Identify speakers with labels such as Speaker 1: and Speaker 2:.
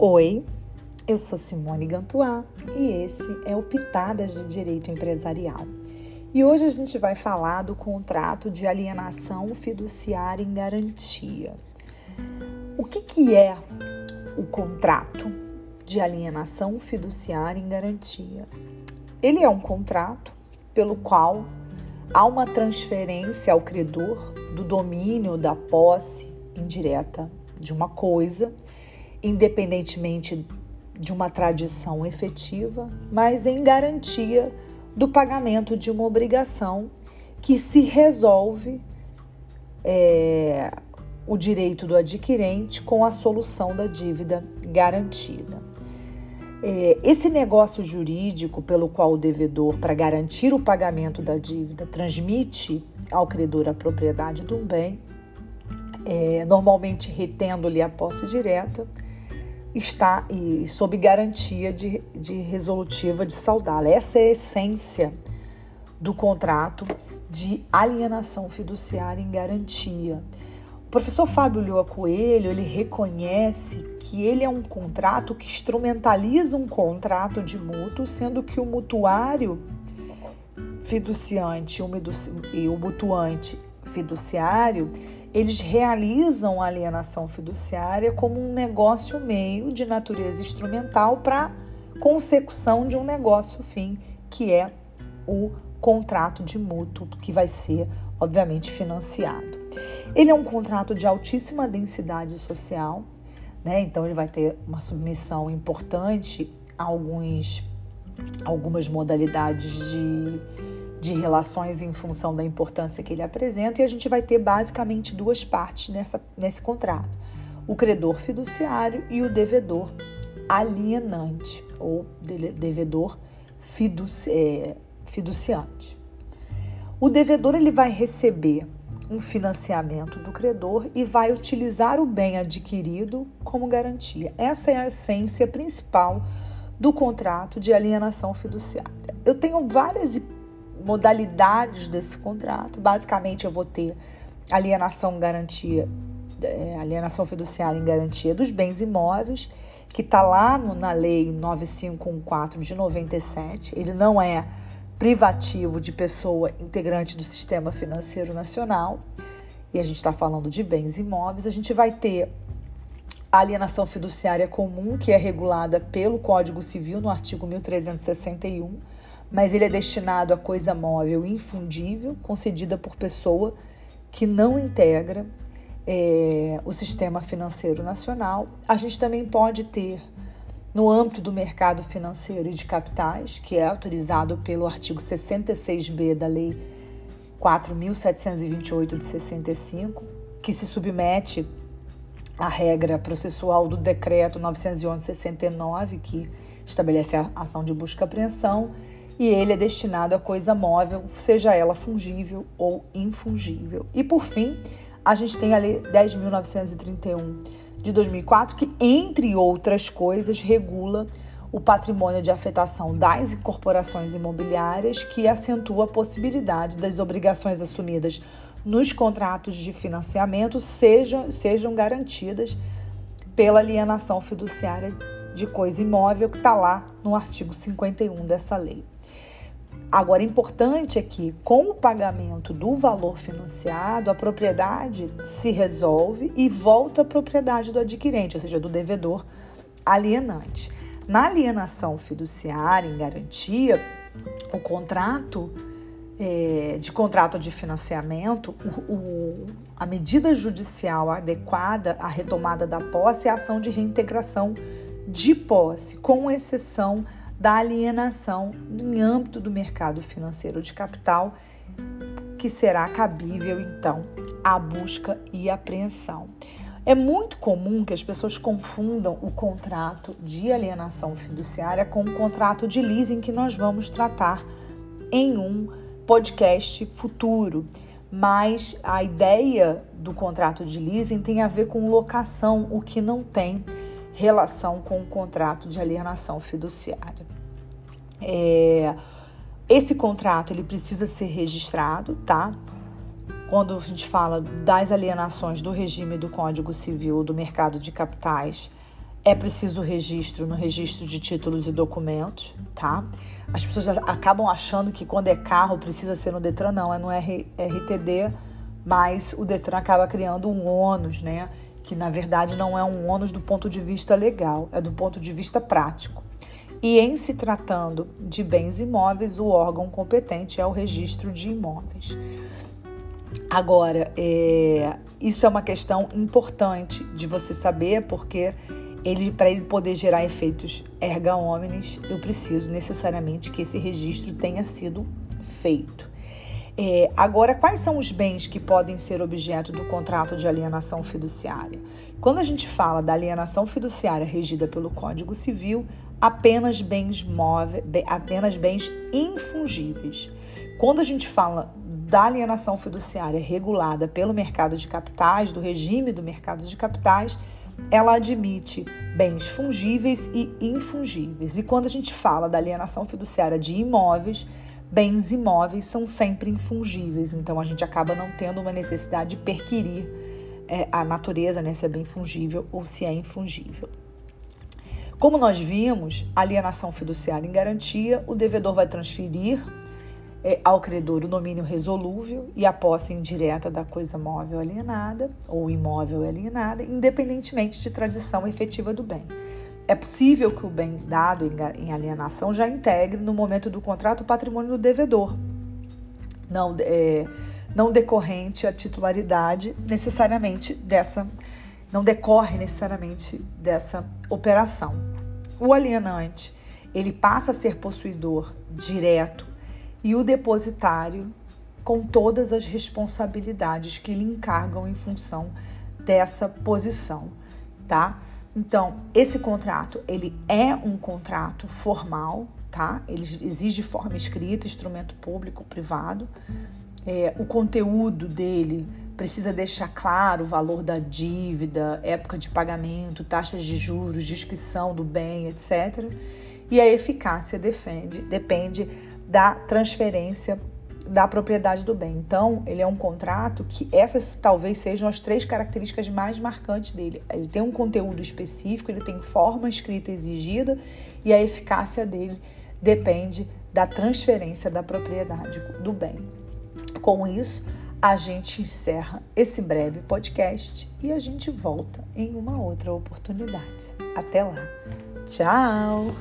Speaker 1: Oi, eu sou Simone Gantuá e esse é o Pitadas de Direito Empresarial. E hoje a gente vai falar do contrato de alienação fiduciária em garantia. O que, que é o contrato de alienação fiduciária em garantia? Ele é um contrato pelo qual há uma transferência ao credor do domínio da posse indireta de uma coisa independentemente de uma tradição efetiva, mas em garantia do pagamento de uma obrigação que se resolve é, o direito do adquirente com a solução da dívida garantida. É, esse negócio jurídico pelo qual o devedor, para garantir o pagamento da dívida, transmite ao credor a propriedade de um bem, é, normalmente retendo-lhe a posse direta, está e sob garantia de, de resolutiva de saudá-la. Essa é a essência do contrato de alienação fiduciária em garantia. O professor Fábio Lioa Coelho, ele reconhece que ele é um contrato que instrumentaliza um contrato de mútuo, sendo que o mutuário fiduciante e o mutuante fiduciário, eles realizam a alienação fiduciária como um negócio meio de natureza instrumental para consecução de um negócio fim, que é o contrato de mútuo, que vai ser, obviamente, financiado. Ele é um contrato de altíssima densidade social, né? Então ele vai ter uma submissão importante a alguns, algumas modalidades de de relações em função da importância que ele apresenta, e a gente vai ter basicamente duas partes nessa, nesse contrato: o credor fiduciário e o devedor alienante, ou devedor fiduci, é, fiduciante. O devedor ele vai receber um financiamento do credor e vai utilizar o bem adquirido como garantia. Essa é a essência principal do contrato de alienação fiduciária. Eu tenho várias hipóteses modalidades desse contrato. Basicamente, eu vou ter alienação garantia, é, alienação fiduciária em garantia dos bens imóveis, que está lá no, na lei 9514 de 97. Ele não é privativo de pessoa integrante do sistema financeiro nacional. E a gente está falando de bens imóveis. A gente vai ter a alienação fiduciária comum, que é regulada pelo Código Civil no artigo 1361 mas ele é destinado a coisa móvel infundível, concedida por pessoa que não integra é, o sistema financeiro nacional. A gente também pode ter, no âmbito do mercado financeiro e de capitais, que é autorizado pelo artigo 66b da Lei 4.728 de 65, que se submete à regra processual do Decreto 911-69, que estabelece a ação de busca e apreensão e ele é destinado a coisa móvel, seja ela fungível ou infungível. E por fim, a gente tem a Lei 10.931 de 2004, que, entre outras coisas, regula o patrimônio de afetação das incorporações imobiliárias, que acentua a possibilidade das obrigações assumidas nos contratos de financiamento sejam, sejam garantidas pela alienação fiduciária de coisa imóvel, que está lá no artigo 51 dessa lei. Agora, importante é que, com o pagamento do valor financiado, a propriedade se resolve e volta à propriedade do adquirente, ou seja, do devedor alienante. Na alienação fiduciária em garantia, o contrato é, de contrato de financiamento, o, o, a medida judicial adequada à retomada da posse é a ação de reintegração de posse, com exceção da alienação em âmbito do mercado financeiro de capital, que será cabível então à busca e apreensão. É muito comum que as pessoas confundam o contrato de alienação fiduciária com o contrato de leasing que nós vamos tratar em um podcast futuro. Mas a ideia do contrato de leasing tem a ver com locação, o que não tem relação com o contrato de alienação fiduciária. É, esse contrato ele precisa ser registrado, tá? Quando a gente fala das alienações do regime do Código Civil do mercado de capitais, É preciso registro no registro de títulos e documentos, tá? As pessoas acabam achando que quando é carro precisa ser no Detran, não, é no RTD, mas o Detran acaba criando um ônus, né? Que na verdade não é um ônus do ponto de vista legal, é do ponto de vista prático. E em se tratando de bens imóveis, o órgão competente é o registro de imóveis. Agora, é, isso é uma questão importante de você saber, porque ele para ele poder gerar efeitos erga omnes, eu preciso necessariamente que esse registro tenha sido feito. É, agora, quais são os bens que podem ser objeto do contrato de alienação fiduciária? Quando a gente fala da alienação fiduciária regida pelo Código Civil, apenas bens móveis, apenas bens infungíveis. Quando a gente fala da alienação fiduciária regulada pelo mercado de capitais, do regime do mercado de capitais, ela admite bens fungíveis e infungíveis. E quando a gente fala da alienação fiduciária de imóveis, bens imóveis são sempre infungíveis. Então a gente acaba não tendo uma necessidade de perquirir é, a natureza, né, se é bem fungível ou se é infungível. Como nós vimos, alienação fiduciária em garantia, o devedor vai transferir é, ao credor o domínio resolúvel e a posse indireta da coisa móvel alienada ou imóvel alienada, independentemente de tradição efetiva do bem. É possível que o bem dado em alienação já integre, no momento do contrato, o patrimônio do devedor, não, é, não decorrente a titularidade necessariamente dessa, não decorre necessariamente dessa operação. O alienante ele passa a ser possuidor direto e o depositário com todas as responsabilidades que lhe encargam em função dessa posição, tá? Então, esse contrato, ele é um contrato formal, tá? Ele exige forma escrita, instrumento público, privado. É, o conteúdo dele precisa deixar claro o valor da dívida, época de pagamento, taxas de juros, descrição do bem, etc. E a eficácia defende, depende da transferência da propriedade do bem. Então, ele é um contrato que essas talvez sejam as três características mais marcantes dele. Ele tem um conteúdo específico, ele tem forma escrita exigida e a eficácia dele depende da transferência da propriedade do bem. Com isso, a gente encerra esse breve podcast e a gente volta em uma outra oportunidade. Até lá. Tchau!